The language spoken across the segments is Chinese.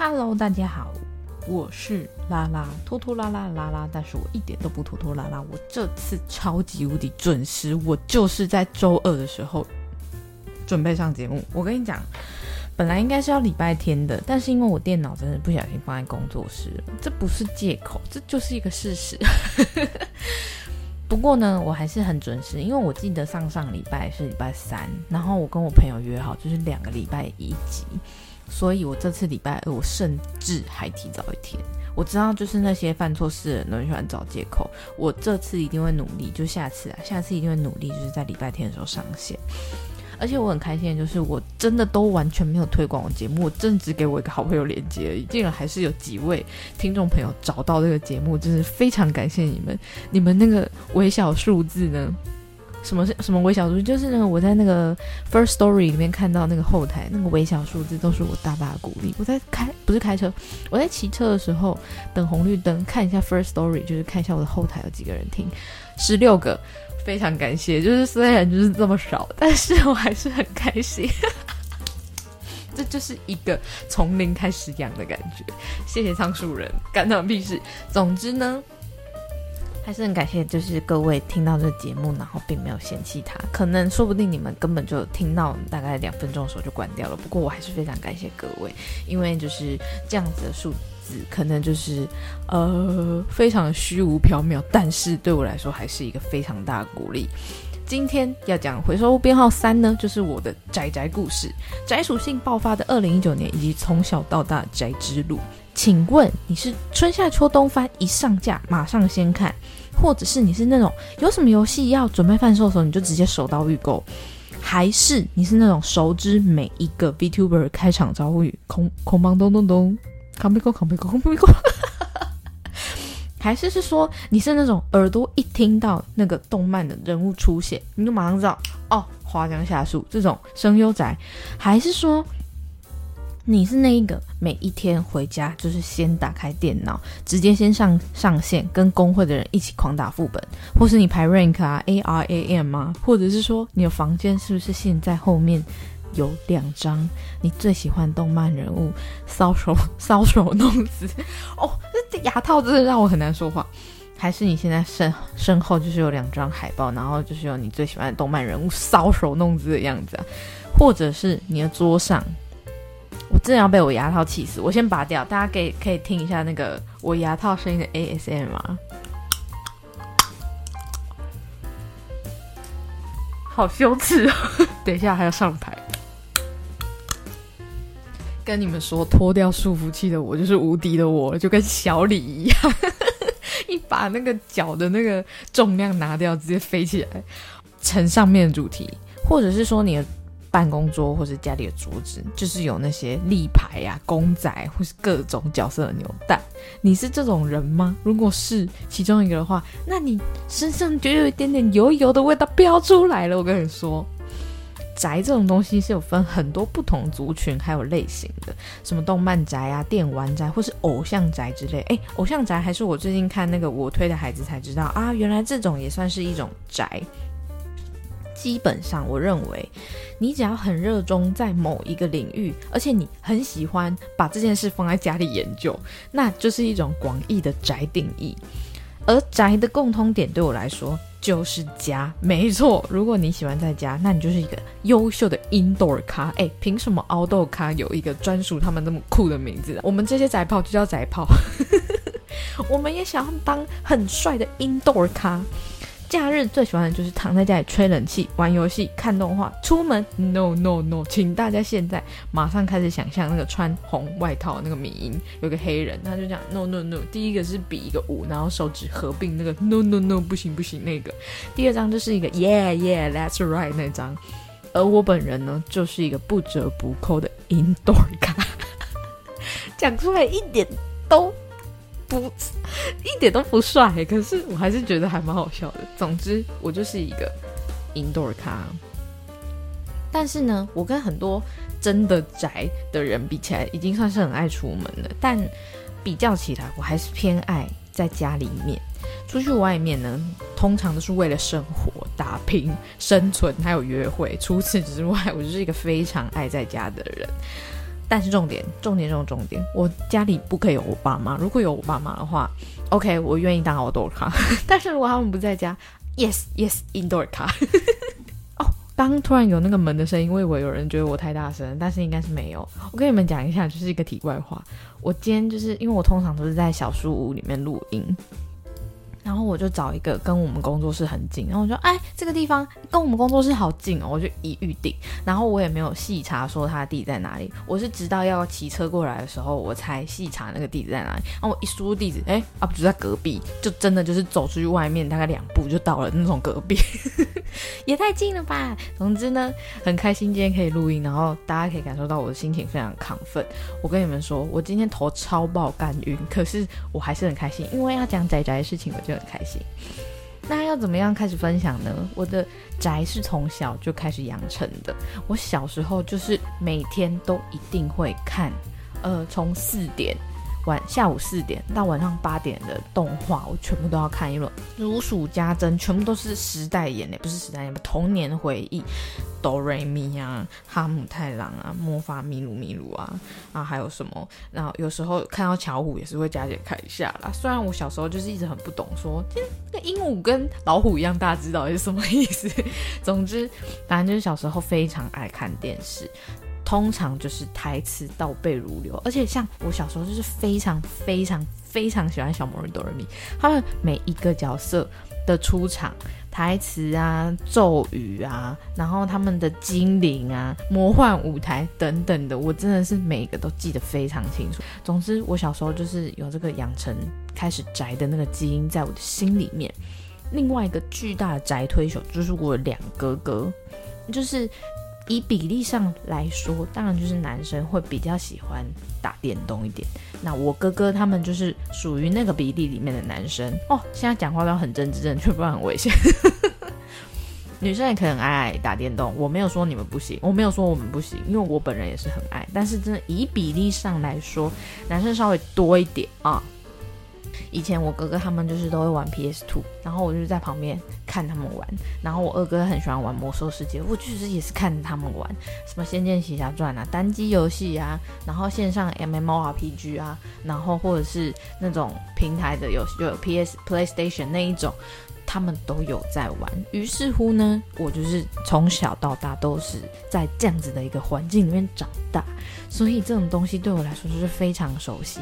Hello，大家好，我是拉拉，拖拖拉拉拉拉，但是我一点都不拖拖拉拉，我这次超级无敌准时，我就是在周二的时候准备上节目。我跟你讲，本来应该是要礼拜天的，但是因为我电脑真的不小心放在工作室，这不是借口，这就是一个事实。不过呢，我还是很准时，因为我记得上上礼拜是礼拜三，然后我跟我朋友约好就是两个礼拜一集，所以我这次礼拜二我甚至还提早一天。我知道就是那些犯错事的人都很喜欢找借口，我这次一定会努力，就下次啊，下次一定会努力，就是在礼拜天的时候上线。而且我很开心就是，我真的都完全没有推广我节目，我正只给我一个好朋友连接而已，竟然还是有几位听众朋友找到这个节目，真是非常感谢你们！你们那个微小数字呢？什么是什么微小数字？就是那个我在那个 First Story 里面看到那个后台那个微小数字，都是我大大的鼓励。我在开不是开车，我在骑车的时候等红绿灯，看一下 First Story，就是看一下我的后台有几个人听，十六个。非常感谢，就是虽然就是这么少，但是我还是很开心。这就是一个从零开始养的感觉。谢谢仓鼠人，干他屁事。总之呢，还是很感谢，就是各位听到这节目，然后并没有嫌弃它。可能说不定你们根本就听到大概两分钟的时候就关掉了。不过我还是非常感谢各位，因为就是这样子的数字。可能就是呃非常虚无缥缈，但是对我来说还是一个非常大的鼓励。今天要讲回收编号三呢，就是我的宅宅故事，宅属性爆发的二零一九年，以及从小到大宅之路。请问你是春夏秋冬番一上架马上先看，或者是你是那种有什么游戏要准备贩售的时候你就直接手刀预购，还是你是那种熟知每一个 VTuber 开场招呼语，空空邦咚咚咚。扛背锅，扛背锅，扛背锅，还是是说你是那种耳朵一听到那个动漫的人物出现，你就马上知道哦，花江夏树这种声优宅，还是说你是那一个每一天回家就是先打开电脑，直接先上上线跟工会的人一起狂打副本，或是你排 rank 啊，A R A M 啊？或者是说你的房间是不是现在后面？有两张你最喜欢动漫人物搔首 搔首弄姿哦，这牙套真的让我很难说话。还是你现在身身后就是有两张海报，然后就是有你最喜欢的动漫人物搔首弄姿的样子啊？或者是你的桌上，我真的要被我牙套气死！我先拔掉，大家可以可以听一下那个我牙套声音的 ASM 吗？好羞耻哦！等一下还要上台。跟你们说，脱掉束缚器的我就是无敌的我，就跟小李一样，一把那个脚的那个重量拿掉，直接飞起来，成上面的主题，或者是说你的办公桌或者家里的桌子，就是有那些立牌呀、公仔或是各种角色的扭蛋，你是这种人吗？如果是其中一个的话，那你身上就有一点点油油的味道飙出来了。我跟你说。宅这种东西是有分很多不同族群还有类型的，什么动漫宅啊、电玩宅或是偶像宅之类。哎，偶像宅还是我最近看那个我推的孩子才知道啊，原来这种也算是一种宅。基本上，我认为你只要很热衷在某一个领域，而且你很喜欢把这件事放在家里研究，那就是一种广义的宅定义。而宅的共通点对我来说。就是家，没错。如果你喜欢在家，那你就是一个优秀的 indoor 咖。哎，凭什么 outdoor 咖有一个专属他们那么酷的名字？我们这些宅炮就叫宅炮。我们也想要当很帅的 indoor 咖。假日最喜欢的就是躺在家里吹冷气、玩游戏、看动画。出门，no no no，请大家现在马上开始想象那个穿红外套那个米音，有个黑人，他就讲 no no no。第一个是比一个五，然后手指合并那个 no no no，不行不行那个。第二张就是一个 yeah yeah，that's right 那张。而我本人呢，就是一个不折不扣的 indoor 咖，讲出来一点都。不，一点都不帅，可是我还是觉得还蛮好笑的。总之，我就是一个 indoor 咖。但是呢，我跟很多真的宅的人比起来，已经算是很爱出门了。但比较起来，我还是偏爱在家里面。出去外面呢，通常都是为了生活、打拼、生存，还有约会。除此之外，我就是一个非常爱在家的人。但是重点，重点中的重点，我家里不可以有我爸妈。如果有我爸妈的话，OK，我愿意当 outdoor 卡。但是如果他们不在家，Yes Yes，indoor 卡。哦，刚突然有那个门的声音，我以为有人觉得我太大声，但是应该是没有。我跟你们讲一下，就是一个题外话。我今天就是因为我通常都是在小书屋里面录音。然后我就找一个跟我们工作室很近，然后我说，哎，这个地方跟我们工作室好近哦，我就一预定。然后我也没有细查说他地址在哪里，我是直到要骑车过来的时候，我才细查那个地址在哪里。然后我一输入地址，哎，啊，不就在隔壁，就真的就是走出去外面大概两步就到了那种隔壁，也太近了吧。总之呢，很开心今天可以录音，然后大家可以感受到我的心情非常亢奋。我跟你们说，我今天头超爆干晕，可是我还是很开心，因为要讲仔仔的事情，我就。很开心，那要怎么样开始分享呢？我的宅是从小就开始养成的。我小时候就是每天都一定会看，呃，从四点。晚下午四点到晚上八点的动画，我全部都要看一轮，如数家珍，全部都是时代眼泪，不是时代眼泪，童年回忆，哆瑞咪啊，哈姆太郎啊，魔法咪鲁咪鲁啊，啊还有什么？然后有时候看到巧虎也是会加减看一下啦。虽然我小时候就是一直很不懂，说这鹦鹉跟老虎一样大，知道是什么意思？总之，反正就是小时候非常爱看电视。通常就是台词倒背如流，而且像我小时候就是非常非常非常喜欢小魔人哆瑞咪，他们每一个角色的出场台词啊、咒语啊，然后他们的精灵啊、魔幻舞台等等的，我真的是每一个都记得非常清楚。总之，我小时候就是有这个养成开始宅的那个基因在我的心里面。另外一个巨大的宅推手就是我两哥哥，就是。以比例上来说，当然就是男生会比较喜欢打电动一点。那我哥哥他们就是属于那个比例里面的男生哦。现在讲话都很真挚正确，不然很危险。女生也可以很爱打电动，我没有说你们不行，我没有说我们不行，因为我本人也是很爱。但是真的以比例上来说，男生稍微多一点啊。以前我哥哥他们就是都会玩 PS Two，然后我就在旁边看他们玩。然后我二哥很喜欢玩魔兽世界，我确实也是看他们玩什么《仙剑奇侠传》啊，单机游戏啊，然后线上 MMORPG 啊，然后或者是那种平台的游戏，就有 PS PlayStation 那一种，他们都有在玩。于是乎呢，我就是从小到大都是在这样子的一个环境里面长大，所以这种东西对我来说就是非常熟悉。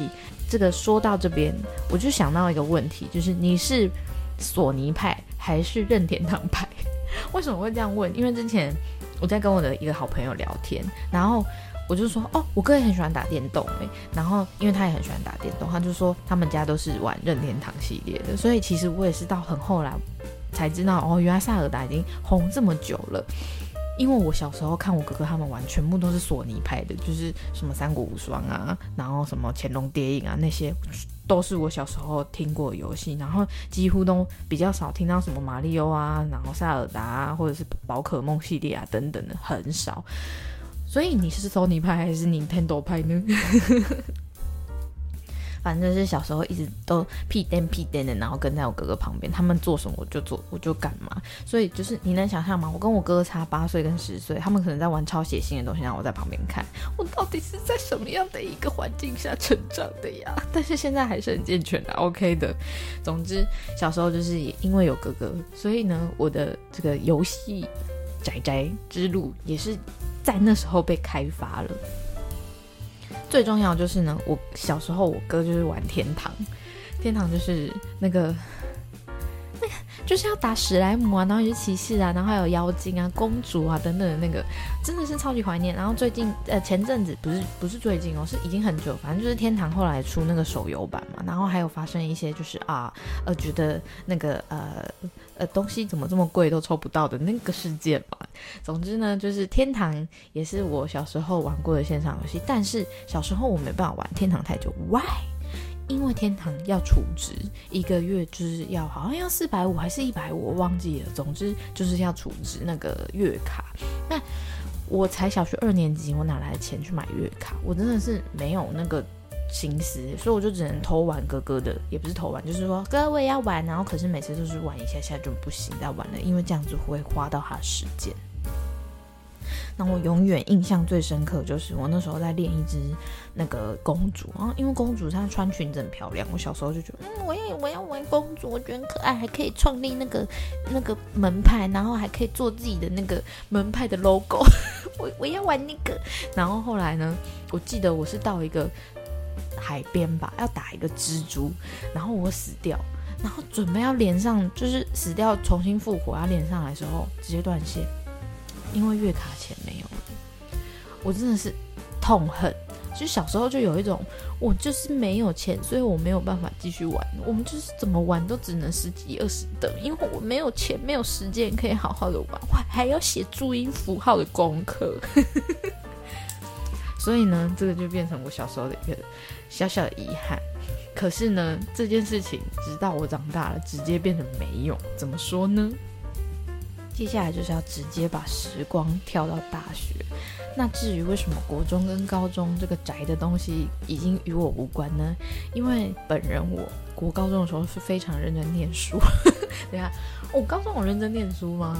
这个说到这边，我就想到一个问题，就是你是索尼派还是任天堂派？为什么会这样问？因为之前我在跟我的一个好朋友聊天，然后我就说，哦，我哥也很喜欢打电动诶，然后因为他也很喜欢打电动，他就说他们家都是玩任天堂系列的，所以其实我也是到很后来才知道，哦，原来萨尔达已经红这么久了。因为我小时候看我哥哥他们玩，全部都是索尼拍的，就是什么《三国无双》啊，然后什么《乾隆谍影》啊，那些都是我小时候听过游戏，然后几乎都比较少听到什么马里奥啊，然后塞尔达啊，或者是宝可梦系列啊等等的，很少。所以你是索尼派还是 Nintendo 派呢？反正是小时候一直都屁颠屁颠的，然后跟在我哥哥旁边，他们做什么我就做，我就干嘛。所以就是你能想象吗？我跟我哥哥差八岁跟十岁，他们可能在玩超血腥的东西，让我在旁边看。我到底是在什么样的一个环境下成长的呀？但是现在还是很健全的，OK 的。总之，小时候就是也因为有哥哥，所以呢，我的这个游戏宅宅之路也是在那时候被开发了。最重要就是呢，我小时候我哥就是玩天堂，天堂就是那个就是要打史莱姆啊，然后有骑士啊，然后还有妖精啊、公主啊等等的那个，真的是超级怀念。然后最近呃前阵子不是不是最近哦，是已经很久，反正就是天堂后来出那个手游版嘛，然后还有发生一些就是啊呃觉得那个呃。呃，东西怎么这么贵都抽不到的那个事件嘛。总之呢，就是天堂也是我小时候玩过的线上游戏，但是小时候我没办法玩天堂太久。Why？因为天堂要储值，一个月就是要好像要四百五还是一百五，我忘记了。总之就是要储值那个月卡。那我才小学二年级，我哪来的钱去买月卡？我真的是没有那个。心思，所以我就只能偷玩哥哥的，也不是偷玩，就是说哥我也要玩，然后可是每次都是玩一下下就不行再玩了，因为这样子会花到他的时间。那我永远印象最深刻就是我那时候在练一只那个公主，然后因为公主她穿裙子很漂亮，我小时候就觉得，嗯，我要我要玩公主，我觉得很可爱，还可以创立那个那个门派，然后还可以做自己的那个门派的 logo，我我要玩那个。然后后来呢，我记得我是到一个海边吧，要打一个蜘蛛，然后我死掉。然后准备要连上，就是死掉重新复活要连上来的时候，直接断线，因为月卡钱没有了。我真的是痛恨，就小时候就有一种，我就是没有钱，所以我没有办法继续玩。我们就是怎么玩都只能十几二十等，因为我没有钱，没有时间可以好好的玩，我还要写注音符号的功课。所以呢，这个就变成我小时候的一个小小的遗憾。可是呢，这件事情直到我长大了，直接变成没用。怎么说呢？接下来就是要直接把时光跳到大学。那至于为什么国中跟高中这个宅的东西已经与我无关呢？因为本人我国高中的时候是非常认真念书。等下，我高中有认真念书吗？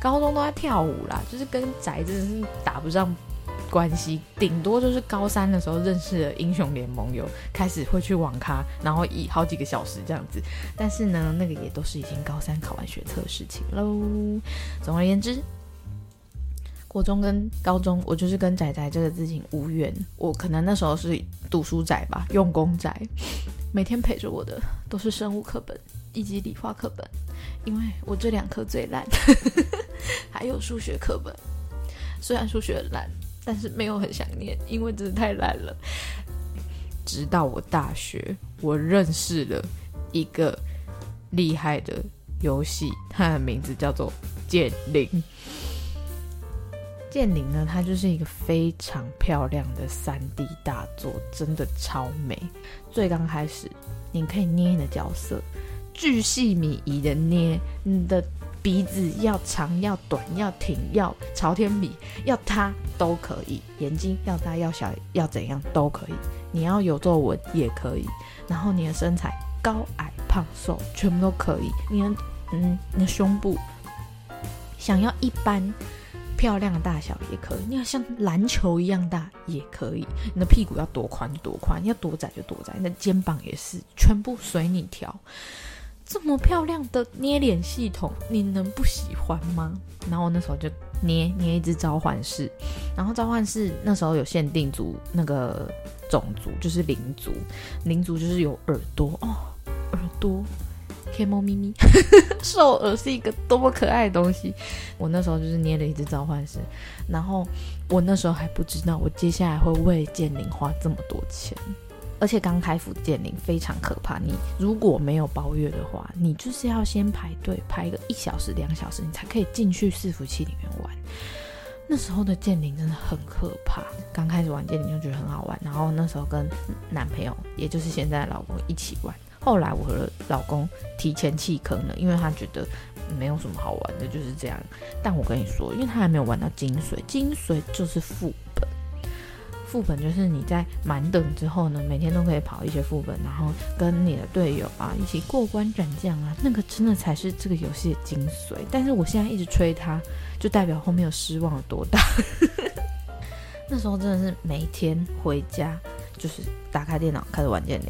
高中都在跳舞啦，就是跟宅真的是打不上。关系顶多就是高三的时候认识了英雄联盟，有开始会去网咖，然后以好几个小时这样子。但是呢，那个也都是已经高三考完学测的事情喽。总而言之，国中跟高中，我就是跟仔仔这个事情无缘。我可能那时候是读书仔吧，用功仔，每天陪着我的都是生物课本以及理化课本，因为我这两科最烂，还有数学课本，虽然数学烂。但是没有很想念，因为真的太烂了。直到我大学，我认识了一个厉害的游戏，它的名字叫做《剑灵》。剑灵呢，它就是一个非常漂亮的三 D 大作，真的超美。最刚开始，你可以捏你的角色，巨细靡遗的捏你的。鼻子要长要短要挺要朝天比要塌都可以，眼睛要大要小要怎样都可以，你要有皱纹也可以，然后你的身材高矮胖瘦全部都可以，你的嗯你的胸部想要一般漂亮的大小也可以，你要像篮球一样大也可以，你的屁股要多宽多宽，要多窄就多窄，你的肩膀也是全部随你调。这么漂亮的捏脸系统，你能不喜欢吗？然后我那时候就捏捏一只召唤士，然后召唤士那时候有限定族那个种族，就是灵族，灵族就是有耳朵哦，耳朵，可以猫咪咪，兽耳是一个多么可爱的东西。我那时候就是捏了一只召唤士，然后我那时候还不知道，我接下来会为剑灵花这么多钱。而且刚开服剑灵非常可怕，你如果没有包月的话，你就是要先排队排个一小时、两小时，你才可以进去伺服器里面玩。那时候的剑灵真的很可怕，刚开始玩剑灵就觉得很好玩，然后那时候跟男朋友，也就是现在的老公一起玩。后来我和老公提前弃坑了，因为他觉得没有什么好玩的，就是这样。但我跟你说，因为他还没有玩到精髓，精髓就是副本。副本就是你在满等之后呢，每天都可以跑一些副本，然后跟你的队友啊一起过关斩将啊，那个真的才是这个游戏的精髓。但是我现在一直吹它，就代表后面有失望有多大。那时候真的是每天回家就是打开电脑开始玩剑灵。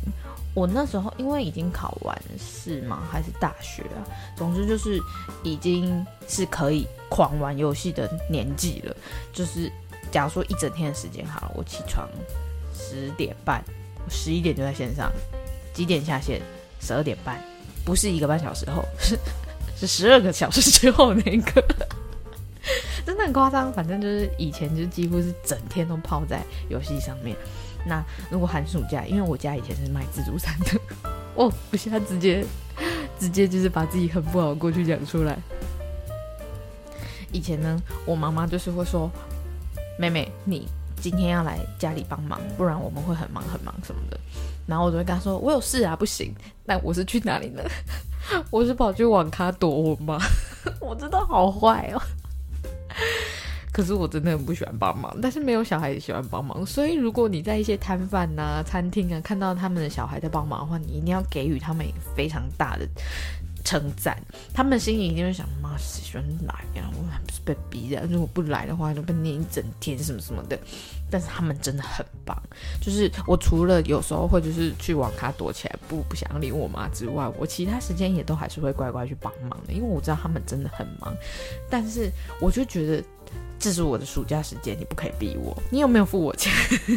我那时候因为已经考完试嘛，还是大学啊，总之就是已经是可以狂玩游戏的年纪了，就是。假如说一整天的时间好了，我起床十点半，我十一点就在线上，几点下线？十二点半，不是一个半小时后，是 是十二个小时之后那个，真的很夸张。反正就是以前就几乎是整天都泡在游戏上面。那如果寒暑假，因为我家以前是卖自助餐的，哦，我现在直接直接就是把自己很不好过去讲出来。以前呢，我妈妈就是会说。妹妹，你今天要来家里帮忙，不然我们会很忙很忙什么的。然后我就会跟他说：“我有事啊，不行。”那我是去哪里呢？我是跑去网咖躲我妈？我真的好坏哦。可是我真的很不喜欢帮忙，但是没有小孩也喜欢帮忙。所以如果你在一些摊贩呐、餐厅啊看到他们的小孩在帮忙的话，你一定要给予他们非常大的称赞，他们心里一定会想：妈，喜欢来呀？我还不是被逼的，如果不来的话，就被念一整天什么什么的。但是他们真的很棒，就是我除了有时候会就是去网咖躲起来不不想理我妈之外，我其他时间也都还是会乖乖去帮忙的，因为我知道他们真的很忙。但是我就觉得。这是我的暑假时间，你不可以逼我。你有没有付我钱？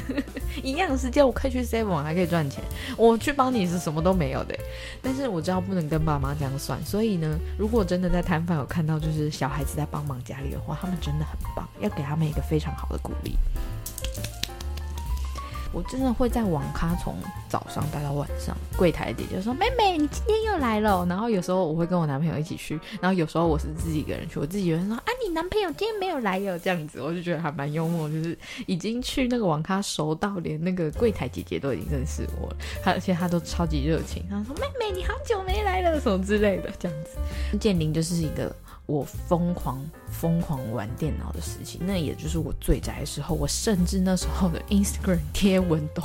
一样的时间，我可以去 seven，还可以赚钱。我去帮你是什么都没有的。但是我知道不能跟爸妈这样算，所以呢，如果真的在摊贩有看到就是小孩子在帮忙家里的话，他们真的很棒，要给他们一个非常好的鼓励。我真的会在网咖从早上待到晚上，柜台姐姐说：“妹妹，你今天又来了。”然后有时候我会跟我男朋友一起去，然后有时候我是自己一个人去。我自己人说：“啊，你男朋友今天没有来哟。”这样子，我就觉得还蛮幽默，就是已经去那个网咖熟到连那个柜台姐姐都已经认识我了，而且他都超级热情，他说：“妹妹，你好久没来了，什么之类的。”这样子，建林就是一个。我疯狂疯狂玩电脑的事情，那也就是我最宅的时候。我甚至那时候的 Instagram 贴文都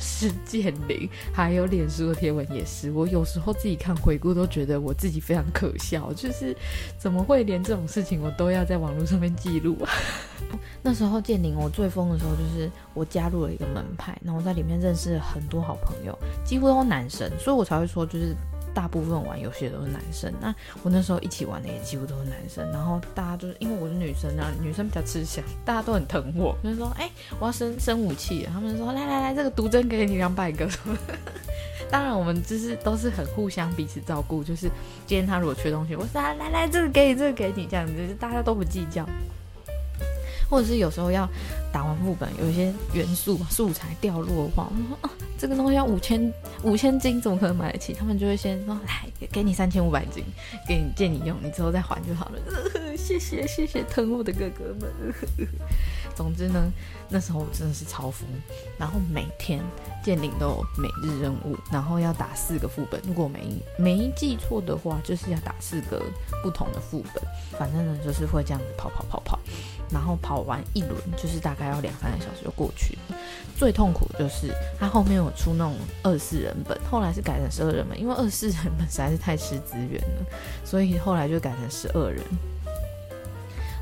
是建零，还有脸书的贴文也是。我有时候自己看回顾，都觉得我自己非常可笑，就是怎么会连这种事情我都要在网络上面记录啊？那时候建零，我最疯的时候就是我加入了一个门派，然后在里面认识了很多好朋友，几乎都男生，所以我才会说就是。大部分玩游戏的都是男生，那我那时候一起玩的也几乎都是男生，然后大家就是因为我是女生啊，女生比较吃香，大家都很疼我，就是说，哎，我要生生武器，他们说，来来来，这个毒针给你两百个。当然，我们就是都是很互相彼此照顾，就是今天他如果缺东西，我说来来来，这个给你，这个给你，这样子，大家都不计较。或者是有时候要打完副本，有一些元素素材掉落的话，我说啊，这个东西要五千五千金，怎么可能买得起？他们就会先说来给你三千五百金，给你借你用，你之后再还就好了。谢谢谢谢疼我的哥哥们。总之呢，那时候我真的是超疯，然后每天建领都有每日任务，然后要打四个副本。如果没没记错的话，就是要打四个不同的副本。反正呢，就是会这样子跑跑跑跑。然后跑完一轮，就是大概要两三个小时就过去。最痛苦就是他后面有出那种二四人本，后来是改成十二人本，因为二四人本实在是太吃资源了，所以后来就改成十二人。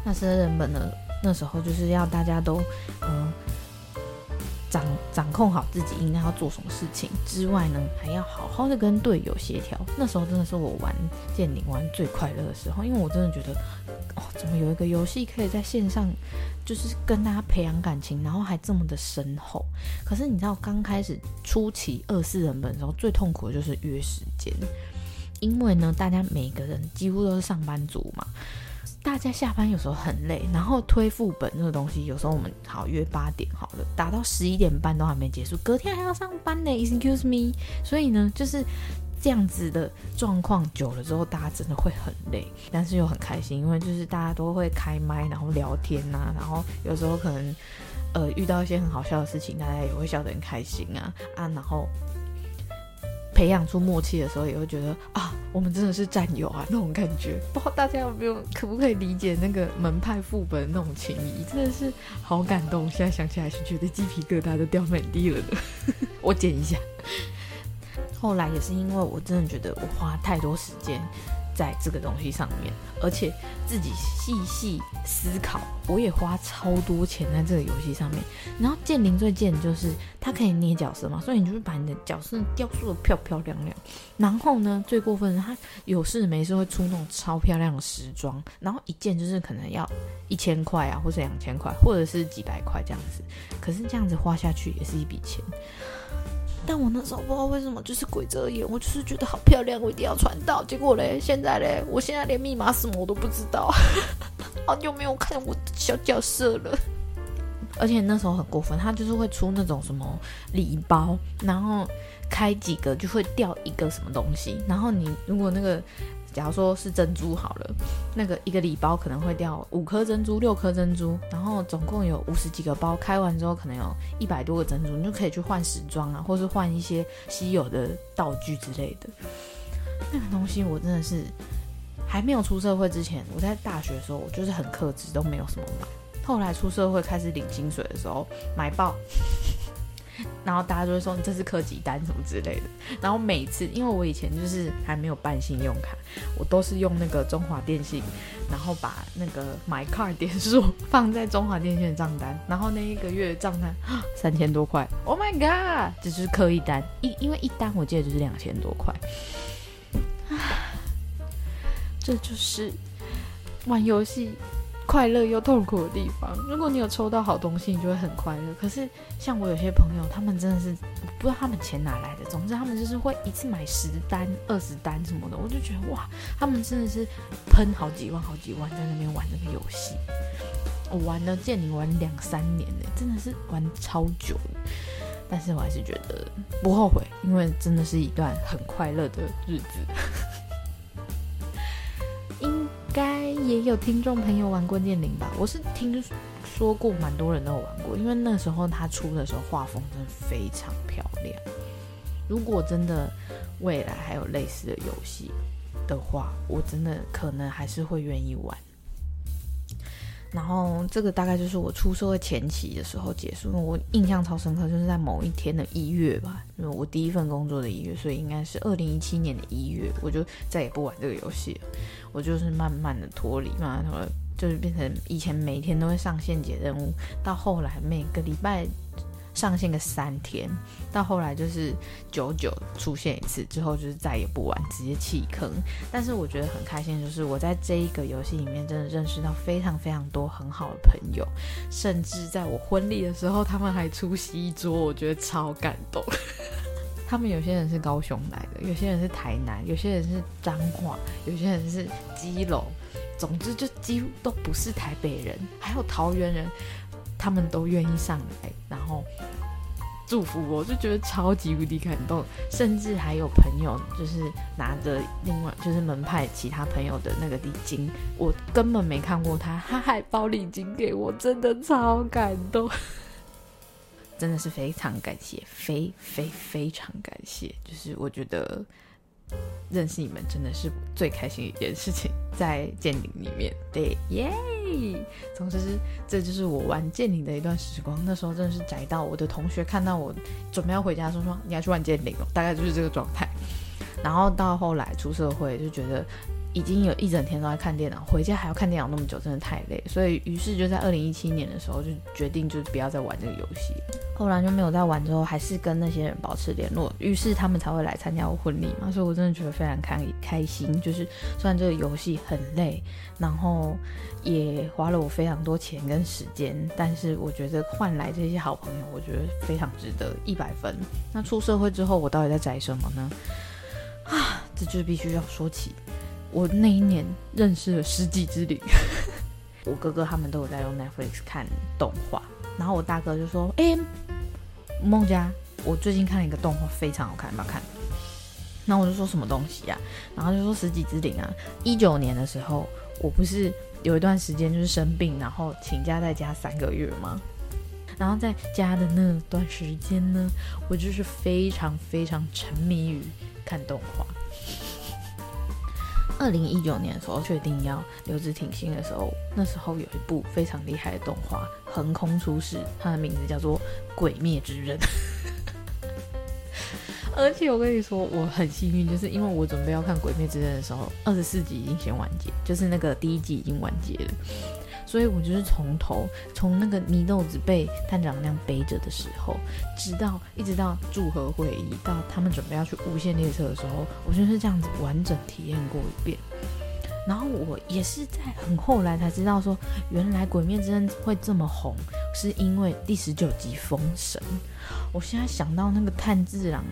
那十二人本呢，那时候就是要大家都嗯。掌掌控好自己应该要做什么事情之外呢，还要好好的跟队友协调。那时候真的是我玩剑灵玩最快乐的时候，因为我真的觉得，怎么有一个游戏可以在线上，就是跟大家培养感情，然后还这么的深厚。可是你知道，刚开始初期二四人本的时候，最痛苦的就是约时间，因为呢，大家每个人几乎都是上班族嘛。大家下班有时候很累，然后推副本这个东西，有时候我们好约八点好了，打到十一点半都还没结束，隔天还要上班呢。Excuse me，所以呢，就是这样子的状况久了之后，大家真的会很累，但是又很开心，因为就是大家都会开麦，然后聊天呐，然后有时候可能呃遇到一些很好笑的事情，大家也会笑得很开心啊啊，然后。培养出默契的时候，也会觉得啊，我们真的是战友啊，那种感觉。不知道大家有没有，可不可以理解那个门派副本那种情谊？真的是好感动。现在想起来是觉得鸡皮疙瘩都掉满地了的。我剪一下。后来也是因为我真的觉得我花太多时间。在这个东西上面，而且自己细细思考，我也花超多钱在这个游戏上面。然后剑灵最贱就是它可以捏角色嘛，所以你就是把你的角色雕塑的漂漂亮亮。然后呢，最过分的它有事没事会出那种超漂亮的时装，然后一件就是可能要一千块啊，或者两千块，或者是几百块这样子。可是这样子花下去也是一笔钱。但我那时候不知道为什么，就是鬼遮眼，我就是觉得好漂亮，我一定要穿到。结果嘞，现在嘞，我现在连密码什么我都不知道，好久没有看我的小角色了。而且那时候很过分，他就是会出那种什么礼包，然后开几个就会掉一个什么东西，然后你如果那个。假如说是珍珠好了，那个一个礼包可能会掉五颗珍珠、六颗珍珠，然后总共有五十几个包，开完之后可能有一百多个珍珠，你就可以去换时装啊，或是换一些稀有的道具之类的。那个东西我真的是还没有出社会之前，我在大学的时候我就是很克制，都没有什么买。后来出社会开始领薪水的时候，买爆。然后大家就会说你这是科技单什么之类的。然后每次，因为我以前就是还没有办信用卡，我都是用那个中华电信，然后把那个 MyCard 点数 放在中华电信的账单，然后那一个月的账单三千多块，Oh my god，这就是刻一单一，因为一单我记得就是两千多块，这就是玩游戏。快乐又痛苦的地方。如果你有抽到好东西，你就会很快乐。可是像我有些朋友，他们真的是不知道他们钱哪来的。总之，他们就是会一次买十单、二十单什么的。我就觉得哇，他们真的是喷好几万、好几万在那边玩这个游戏。我玩了见你玩两三年呢，真的是玩超久。但是我还是觉得不后悔，因为真的是一段很快乐的日子。也有听众朋友玩过剑灵吧？我是听说过蛮多人都有玩过，因为那时候他出的时候画风真的非常漂亮。如果真的未来还有类似的游戏的话，我真的可能还是会愿意玩。然后这个大概就是我出社会前期的时候结束，我印象超深刻，就是在某一天的一月吧，因为我第一份工作的一月，所以应该是二零一七年的一月，我就再也不玩这个游戏了，我就是慢慢的脱离，慢慢的就是变成以前每天都会上线解任务，到后来每个礼拜。上线个三天，到后来就是久久出现一次，之后就是再也不玩，直接弃坑。但是我觉得很开心，就是我在这一个游戏里面真的认识到非常非常多很好的朋友，甚至在我婚礼的时候，他们还出席一桌，我觉得超感动。他们有些人是高雄来的，有些人是台南，有些人是彰化，有些人是基隆，总之就几乎都不是台北人，还有桃园人。他们都愿意上来，然后祝福我，就觉得超级无敌感动。甚至还有朋友就是拿着另外就是门派其他朋友的那个礼金，我根本没看过他，他还包礼金给我，真的超感动，真的是非常感谢，非非非常感谢。就是我觉得认识你们真的是最开心的一件事情，在剑灵里面，对，耶。总之，这就是我玩剑灵的一段时光。那时候真的是宅到我的同学看到我准备要回家，说说你要去玩剑灵哦，大概就是这个状态。然后到后来出社会，就觉得。已经有一整天都在看电脑，回家还要看电脑那么久，真的太累。所以，于是就在二零一七年的时候，就决定就是不要再玩这个游戏。后来就没有再玩，之后还是跟那些人保持联络，于是他们才会来参加我婚礼嘛。所以我真的觉得非常开开心。就是虽然这个游戏很累，然后也花了我非常多钱跟时间，但是我觉得换来这些好朋友，我觉得非常值得，一百分。那出社会之后，我到底在宅什么呢？啊，这就必须要说起。我那一年认识了《世纪之旅》，我哥哥他们都有在用 Netflix 看动画，然后我大哥就说：“哎，孟佳，我最近看了一个动画，非常好看，要不要看？”那我就说什么东西呀？然后就说《世纪之灵》啊。一九年的时候，我不是有一段时间就是生病，然后请假在家三个月吗？然后在家的那段时间呢，我就是非常非常沉迷于看动画。二零一九年的时候，确定要留职停薪的时候，那时候有一部非常厉害的动画横空出世，它的名字叫做《鬼灭之刃》。而且我跟你说，我很幸运，就是因为我准备要看《鬼灭之刃》的时候，二十四集已经先完结，就是那个第一季已经完结了。所以我就是从头从那个祢豆子被探长那样背着的时候，直到一直到祝贺会议，到他们准备要去无限列车的时候，我就是这样子完整体验过一遍。然后我也是在很后来才知道说，原来《鬼灭之刃》会这么红，是因为第十九集封神。我现在想到那个炭治郎，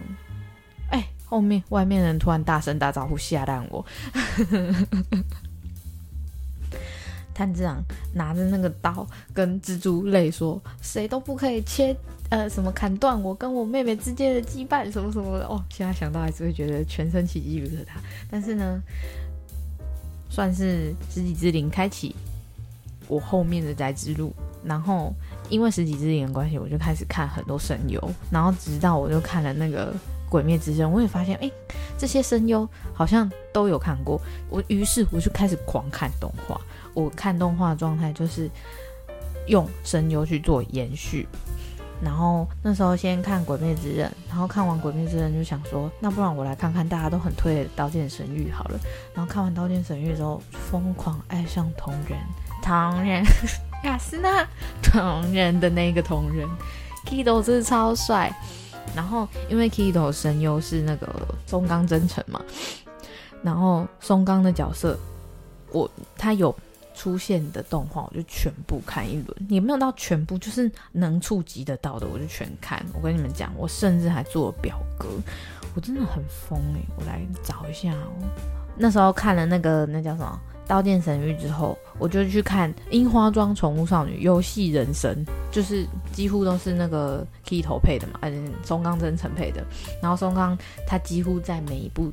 哎，后面外面人突然大声打招呼吓烂我。炭治郎拿着那个刀跟蜘蛛类说：“谁都不可以切，呃，什么砍断我跟我妹妹之间的羁绊，什么什么的。”哦，现在想到还是会觉得全身起鸡皮疙瘩。但是呢，算是十几之灵开启我后面的宅之路。然后因为十几之灵的关系，我就开始看很多声优。然后直到我就看了那个《鬼灭之刃》，我也发现，哎，这些声优好像都有看过。我于是我就开始狂看动画。我看动画状态就是用声优去做延续，然后那时候先看《鬼灭之刃》，然后看完《鬼灭之刃》就想说，那不然我来看看大家都很推的《刀剑神域》好了。然后看完《刀剑神域》之后，疯狂爱上同人，同人雅斯娜同人的那个同人，Kido 真的超帅。然后因为 Kido 声优是那个松冈真诚嘛，然后松冈的角色，我他有。出现的动画我就全部看一轮，也没有到全部，就是能触及得到的我就全看。我跟你们讲，我甚至还做了表格，我真的很疯诶。我来找一下哦。那时候看了那个那叫什么《刀剑神域》之后，我就去看《樱花庄宠物少女游戏人生》，就是几乎都是那个 Key 头配的嘛，且松冈真诚配的。然后松冈他几乎在每一部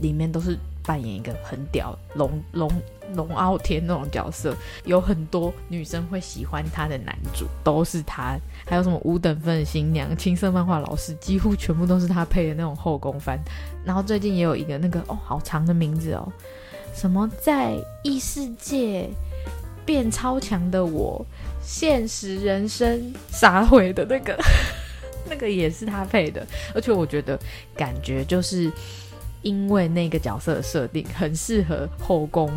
里面都是扮演一个很屌龙龙。龙傲天那种角色，有很多女生会喜欢他的男主，都是他。还有什么五等分的新娘、青色漫画老师，几乎全部都是他配的那种后宫番。然后最近也有一个那个哦，好长的名字哦，什么在异世界变超强的我，现实人生撒毁的那个，那个也是他配的。而且我觉得感觉就是。因为那个角色的设定很适合后宫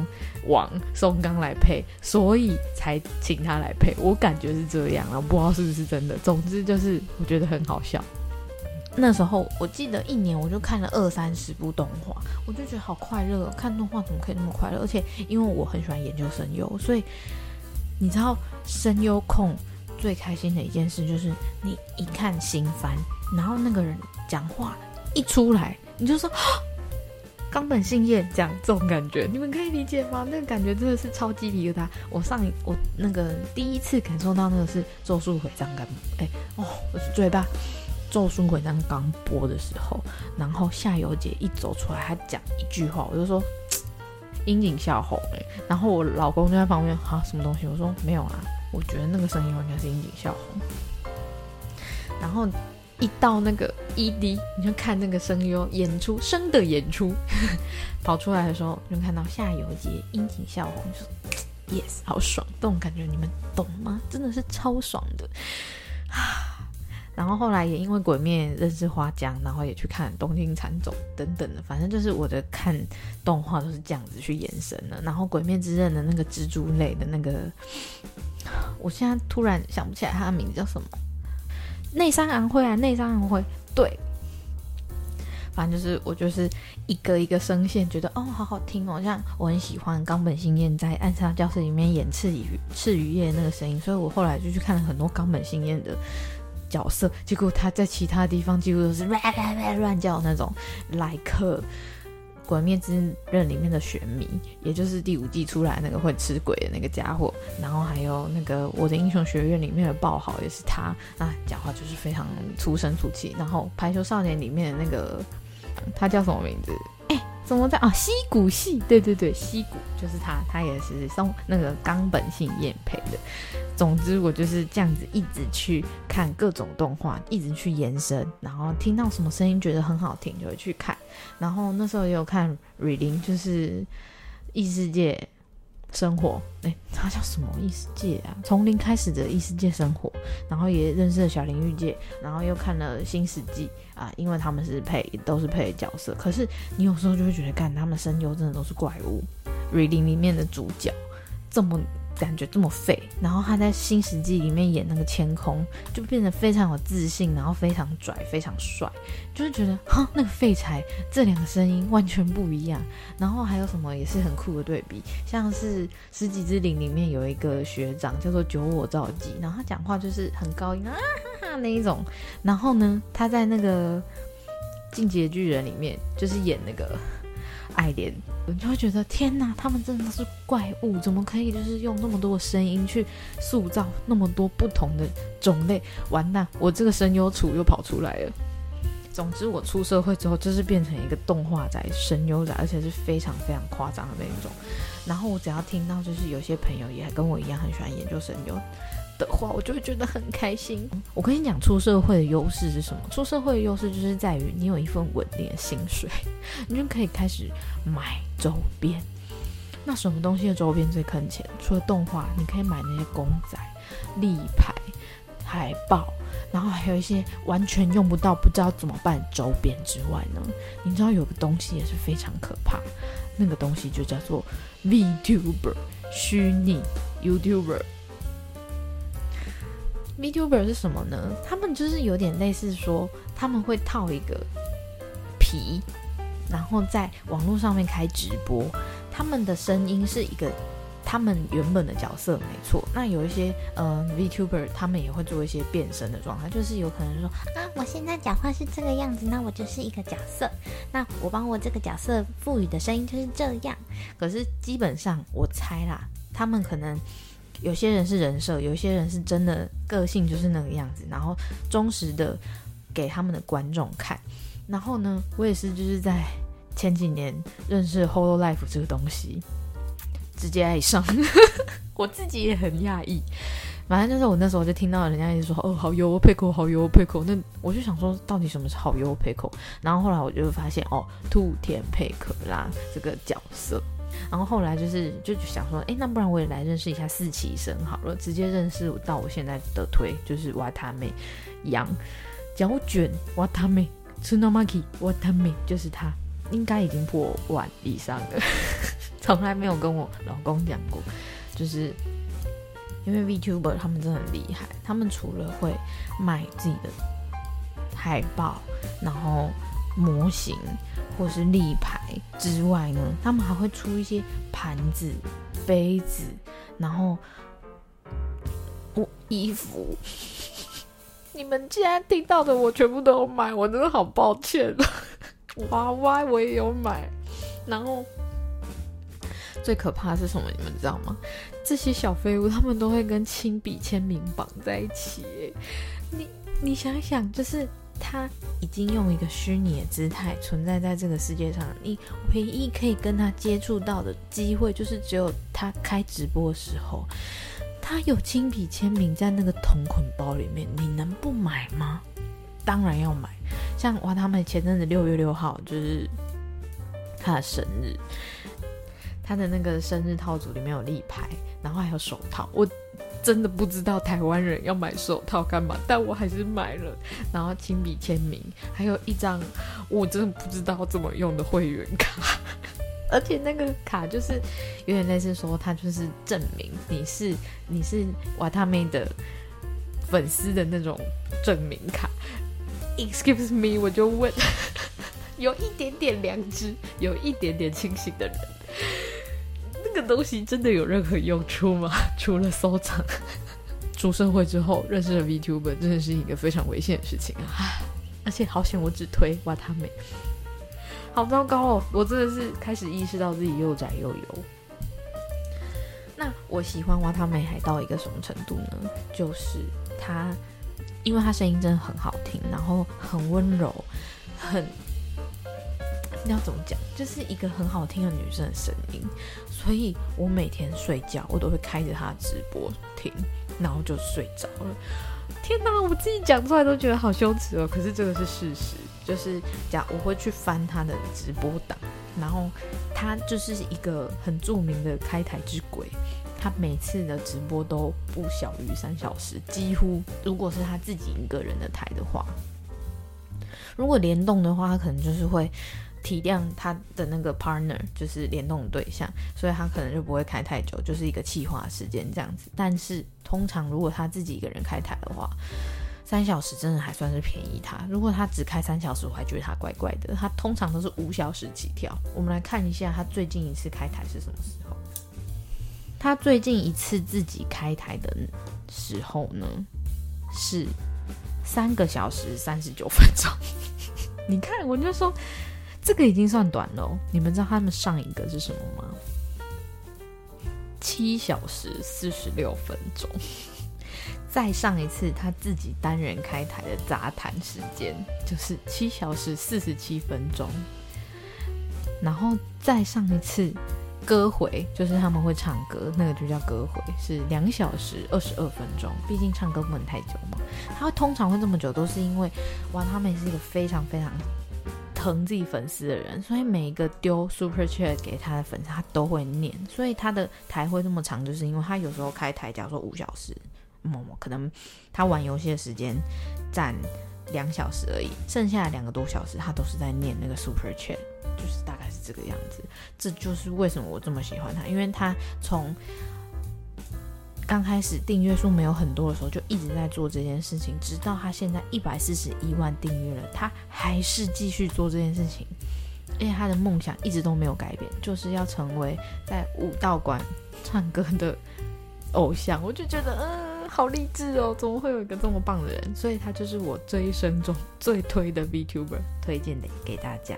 王松冈来配，所以才请他来配。我感觉是这样啊，不知道是不是真的。总之就是我觉得很好笑。那时候我记得一年我就看了二三十部动画，我就觉得好快乐。看动画怎么可以那么快乐？而且因为我很喜欢研究声优，所以你知道声优控最开心的一件事就是你一看新番，然后那个人讲话一出来，你就说。冈本信彦讲这种感觉，你们可以理解吗？那个感觉真的是超鸡皮疙瘩。我上一我那个第一次感受到那个是《咒术回战》刚哎哦，我是嘴巴《咒术回战》刚播的时候，然后夏油姐一走出来，她讲一句话，我就说 樱井孝宏哎，然后我老公就在旁边哈什么东西？我说没有啊，我觉得那个声音应该是樱井孝宏，然后。一到那个 ED，你就看那个声优演出声的演出 跑出来的时候，就看到夏油杰樱井孝宏，就 yes，好爽，这种感觉你们懂吗？真的是超爽的啊！然后后来也因为鬼面认识花江，然后也去看东京蚕种等等的，反正就是我的看动画都是这样子去延伸的。然后鬼面之刃的那个蜘蛛类的那个，我现在突然想不起来他的名字叫什么。内山昂辉啊，内山昂辉，对，反正就是我就是一个一个声线，觉得哦，好好听哦，像我很喜欢冈本信彦在《暗杀教室》里面演赤羽赤羽叶那个声音，所以我后来就去看了很多冈本信彦的角色，结果他在其他地方几乎都是乱乱乱乱叫那种来客。《鬼灭之刃》里面的玄冥，也就是第五季出来那个会吃鬼的那个家伙，然后还有那个《我的英雄学院》里面的爆豪也是他，啊，讲话就是非常粗声粗气。然后《排球少年》里面的那个，他叫什么名字？哎，怎么在啊？溪谷系，对对对，溪谷就是他，他也是松那个冈本信彦配的。总之，我就是这样子一直去看各种动画，一直去延伸，然后听到什么声音觉得很好听，就会去看。然后那时候也有看《Reading》，就是异世界生活，哎，它叫什么异世界啊？从零开始的异世界生活。然后也认识了小林玉界，然后又看了《新世纪》啊，因为他们是配，都是配角色。可是你有时候就会觉得，干他们声优真的都是怪物，《Reading》里面的主角这么。感觉这么废，然后他在新世纪里面演那个天空，就变得非常有自信，然后非常拽，非常帅，就是觉得哈，那个废柴，这两个声音完全不一样。然后还有什么也是很酷的对比，像是《十几之灵》里面有一个学长叫做九我照纪，然后他讲话就是很高音啊哈哈那一种。然后呢，他在那个《进击的巨人》里面就是演那个。爱莲，你就会觉得天哪，他们真的是怪物，怎么可以就是用那么多的声音去塑造那么多不同的种类？完蛋，我这个声优厨又跑出来了。总之，我出社会之后就是变成一个动画仔、声优仔，而且是非常非常夸张的那一种。然后我只要听到就是有些朋友也跟我一样很喜欢研究声优。的话，我就会觉得很开心。我跟你讲，出社会的优势是什么？出社会的优势就是在于你有一份稳定的薪水，你就可以开始买周边。那什么东西的周边最坑钱？除了动画，你可以买那些公仔、立牌，海报，然后还有一些完全用不到、不知道怎么办周边之外呢，你知道有个东西也是非常可怕，那个东西就叫做 VTuber，虚拟 YouTuber。VTuber 是什么呢？他们就是有点类似说，他们会套一个皮，然后在网络上面开直播，他们的声音是一个。他们原本的角色没错，那有一些呃 VTuber，他们也会做一些变身的状态，就是有可能说啊，我现在讲话是这个样子，那我就是一个角色，那我帮我这个角色赋予的声音就是这样。可是基本上我猜啦，他们可能有些人是人设，有些人是真的个性就是那个样子，然后忠实的给他们的观众看。然后呢，我也是就是在前几年认识 Holo Life 这个东西。直接爱上，我自己也很讶异。反正就是我那时候就听到人家一直说哦好油配口好油配口，那我就想说到底什么是好油配口？然后后来我就发现哦兔田佩可拉这个角色，然后后来就是就想说哎那不然我也来认识一下四期生好了，直接认识到我现在的推就是瓦塔妹羊脚卷瓦塔妹 tsunamaki 瓦塔妹就是他，应该已经破万以上了。从来没有跟我老公讲过，就是因为 VTuber 他们真的很厉害，他们除了会卖自己的海报、然后模型或是立牌之外呢，他们还会出一些盘子、杯子，然后我衣服。你们现在听到的我全部都有买，我真的好抱歉。娃娃我也有买，然后。最可怕的是什么？你们知道吗？这些小废物他们都会跟亲笔签名绑在一起。你你想想，就是他已经用一个虚拟的姿态存在在这个世界上，你唯一可以跟他接触到的机会，就是只有他开直播的时候，他有亲笔签名在那个同捆包里面，你能不买吗？当然要买。像哇，他们前阵子六月六号就是他的生日。他的那个生日套组里面有立牌，然后还有手套。我真的不知道台湾人要买手套干嘛，但我还是买了。然后亲笔签名，还有一张我真的不知道怎么用的会员卡，而且那个卡就是有点类似说，它就是证明你是你是瓦塔妹的粉丝的那种证明卡。Excuse me，我就问，有一点点良知，有一点点清醒的人。个东西真的有任何用处吗？除了收藏。出社会之后认识了 VTuber，真的是一个非常危险的事情啊！而且好险，我只推瓦塔美，好糟糕哦！我真的是开始意识到自己又窄又油。那我喜欢瓦塔美还到一个什么程度呢？就是他，因为他声音真的很好听，然后很温柔，很。要怎么讲？就是一个很好听的女生的声音，所以我每天睡觉我都会开着她的直播听，然后就睡着了。天哪，我自己讲出来都觉得好羞耻哦。可是这个是事实，就是讲我会去翻她的直播档，然后她就是一个很著名的开台之鬼，她每次的直播都不小于三小时，几乎如果是她自己一个人的台的话，如果联动的话，她可能就是会。体谅他的那个 partner 就是联动对象，所以他可能就不会开太久，就是一个气化时间这样子。但是通常如果他自己一个人开台的话，三小时真的还算是便宜他。如果他只开三小时，我还觉得他怪怪的。他通常都是五小时起跳。我们来看一下他最近一次开台是什么时候。他最近一次自己开台的时候呢，是三个小时三十九分钟。你看，我就说。这个已经算短了。你们知道他们上一个是什么吗？七小时四十六分钟。再上一次他自己单人开台的杂谈时间就是七小时四十七分钟。然后再上一次歌回，就是他们会唱歌，那个就叫歌回，是两小时二十二分钟。毕竟唱歌不能太久嘛。他通常会这么久，都是因为哇，他们是一个非常非常。疼自己粉丝的人，所以每一个丢 super chat 给他的粉丝，他都会念。所以他的台会这么长，就是因为他有时候开台，假如说五小时，某某，可能他玩游戏的时间占两小时而已，剩下两个多小时他都是在念那个 Super Chat，就是大概是这个样子。这就是为什么我这么喜欢他，因为他从刚开始订阅数没有很多的时候，就一直在做这件事情，直到他现在一百四十一万订阅了，他还是继续做这件事情，而且他的梦想一直都没有改变，就是要成为在武道馆唱歌的偶像。我就觉得，嗯。好励志哦！怎么会有一个这么棒的人？所以他就是我这一生中最推的 VTuber，推荐的给大家。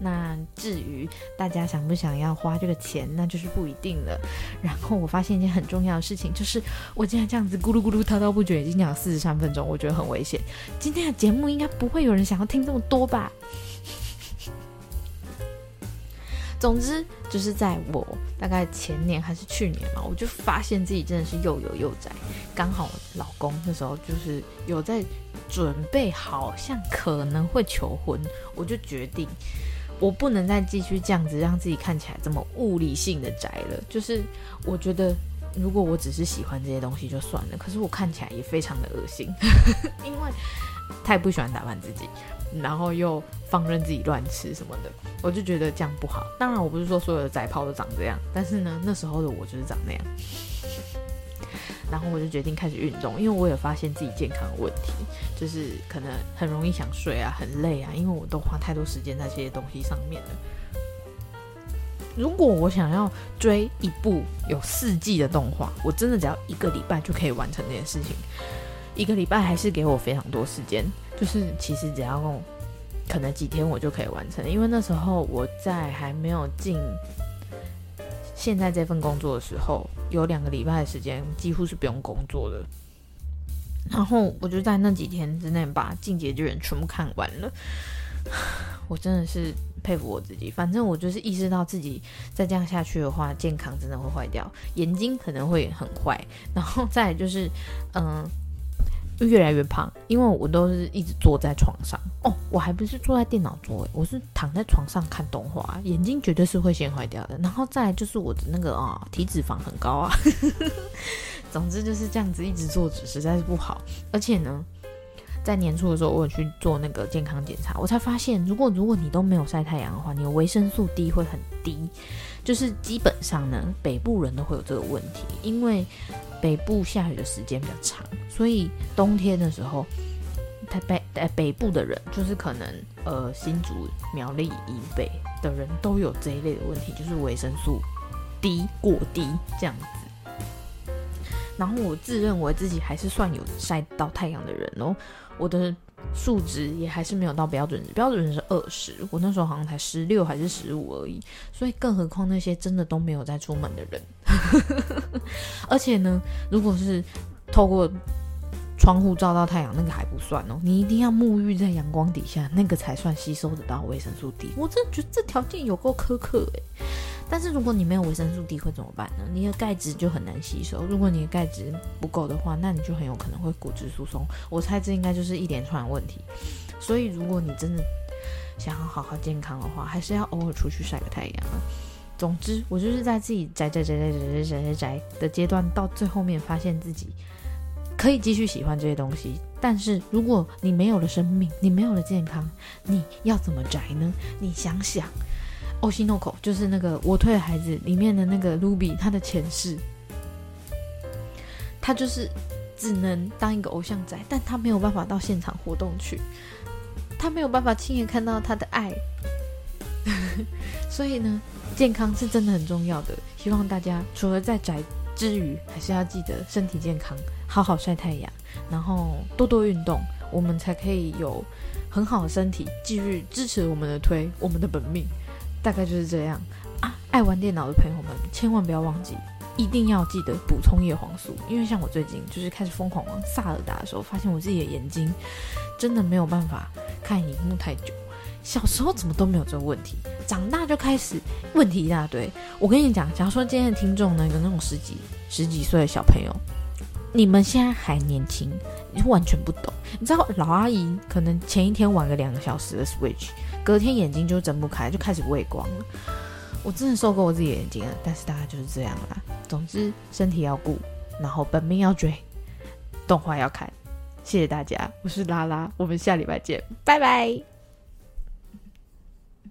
那至于大家想不想要花这个钱，那就是不一定了。然后我发现一件很重要的事情，就是我竟然这样子咕噜咕噜滔滔不绝，已经讲了四十三分钟，我觉得很危险。今天的节目应该不会有人想要听这么多吧？总之，就是在我大概前年还是去年嘛，我就发现自己真的是又有又宅。刚好老公那时候就是有在准备，好像可能会求婚，我就决定我不能再继续这样子让自己看起来这么物理性的宅了。就是我觉得，如果我只是喜欢这些东西就算了，可是我看起来也非常的恶心，因为太不喜欢打扮自己。然后又放任自己乱吃什么的，我就觉得这样不好。当然，我不是说所有的宅泡都长这样，但是呢，那时候的我就是长那样。然后我就决定开始运动，因为我也发现自己健康的问题，就是可能很容易想睡啊，很累啊，因为我都花太多时间在这些东西上面了。如果我想要追一部有四季的动画，我真的只要一个礼拜就可以完成这件事情。一个礼拜还是给我非常多时间。就是其实只要可能几天我就可以完成，因为那时候我在还没有进现在这份工作的时候，有两个礼拜的时间几乎是不用工作的。然后我就在那几天之内把《进阶巨人》全部看完了。我真的是佩服我自己，反正我就是意识到自己再这样下去的话，健康真的会坏掉，眼睛可能会很坏，然后再就是嗯。越来越胖，因为我都是一直坐在床上哦，我还不是坐在电脑桌，我是躺在床上看动画，眼睛绝对是会先坏掉的。然后再来就是我的那个啊，体脂肪很高啊，总之就是这样子一直坐着实在是不好。而且呢，在年初的时候我有去做那个健康检查，我才发现，如果如果你都没有晒太阳的话，你的维生素 D 会很低。就是基本上呢，北部人都会有这个问题，因为北部下雨的时间比较长，所以冬天的时候，台北呃北部的人，就是可能呃新竹苗栗以北的人都有这一类的问题，就是维生素低过低这样子。然后我自认为自己还是算有晒到太阳的人哦，我的。数值也还是没有到标准值，标准值是二十，我那时候好像才十六还是十五而已，所以更何况那些真的都没有在出门的人，而且呢，如果是透过窗户照到太阳，那个还不算哦，你一定要沐浴在阳光底下，那个才算吸收得到维生素 D。我真的觉得这条件有够苛刻诶。但是如果你没有维生素 D 会怎么办呢？你的钙质就很难吸收。如果你的钙质不够的话，那你就很有可能会骨质疏松。我猜这应该就是一连串的问题。所以如果你真的想要好好健康的话，还是要偶尔出去晒个太阳啊。总之，我就是在自己宅宅宅宅宅宅宅宅宅的阶段，到最后面发现自己可以继续喜欢这些东西。但是如果你没有了生命，你没有了健康，你要怎么宅呢？你想想。欧西诺口就是那个我推的孩子里面的那个卢比，他的前世，他就是只能当一个偶像仔，但他没有办法到现场活动去，他没有办法亲眼看到他的爱，所以呢，健康是真的很重要的。希望大家除了在宅之余，还是要记得身体健康，好好晒太阳，然后多多运动，我们才可以有很好的身体，继续支持我们的推，我们的本命。大概就是这样啊！爱玩电脑的朋友们，千万不要忘记，一定要记得补充叶黄素。因为像我最近就是开始疯狂玩萨尔达的时候，发现我自己的眼睛真的没有办法看荧幕太久。小时候怎么都没有这个问题，长大就开始问题一大堆。我跟你讲，假如说今天的听众呢有那种十几十几岁的小朋友，你们现在还年轻，你完全不懂。你知道老阿姨可能前一天玩个两个小时的 Switch。隔天眼睛就睁不开，就开始畏光了。我真的受够我自己眼睛了，但是大概就是这样啦。总之，身体要顾，然后本命要追，动画要看。谢谢大家，我是拉拉，我们下礼拜见，拜拜。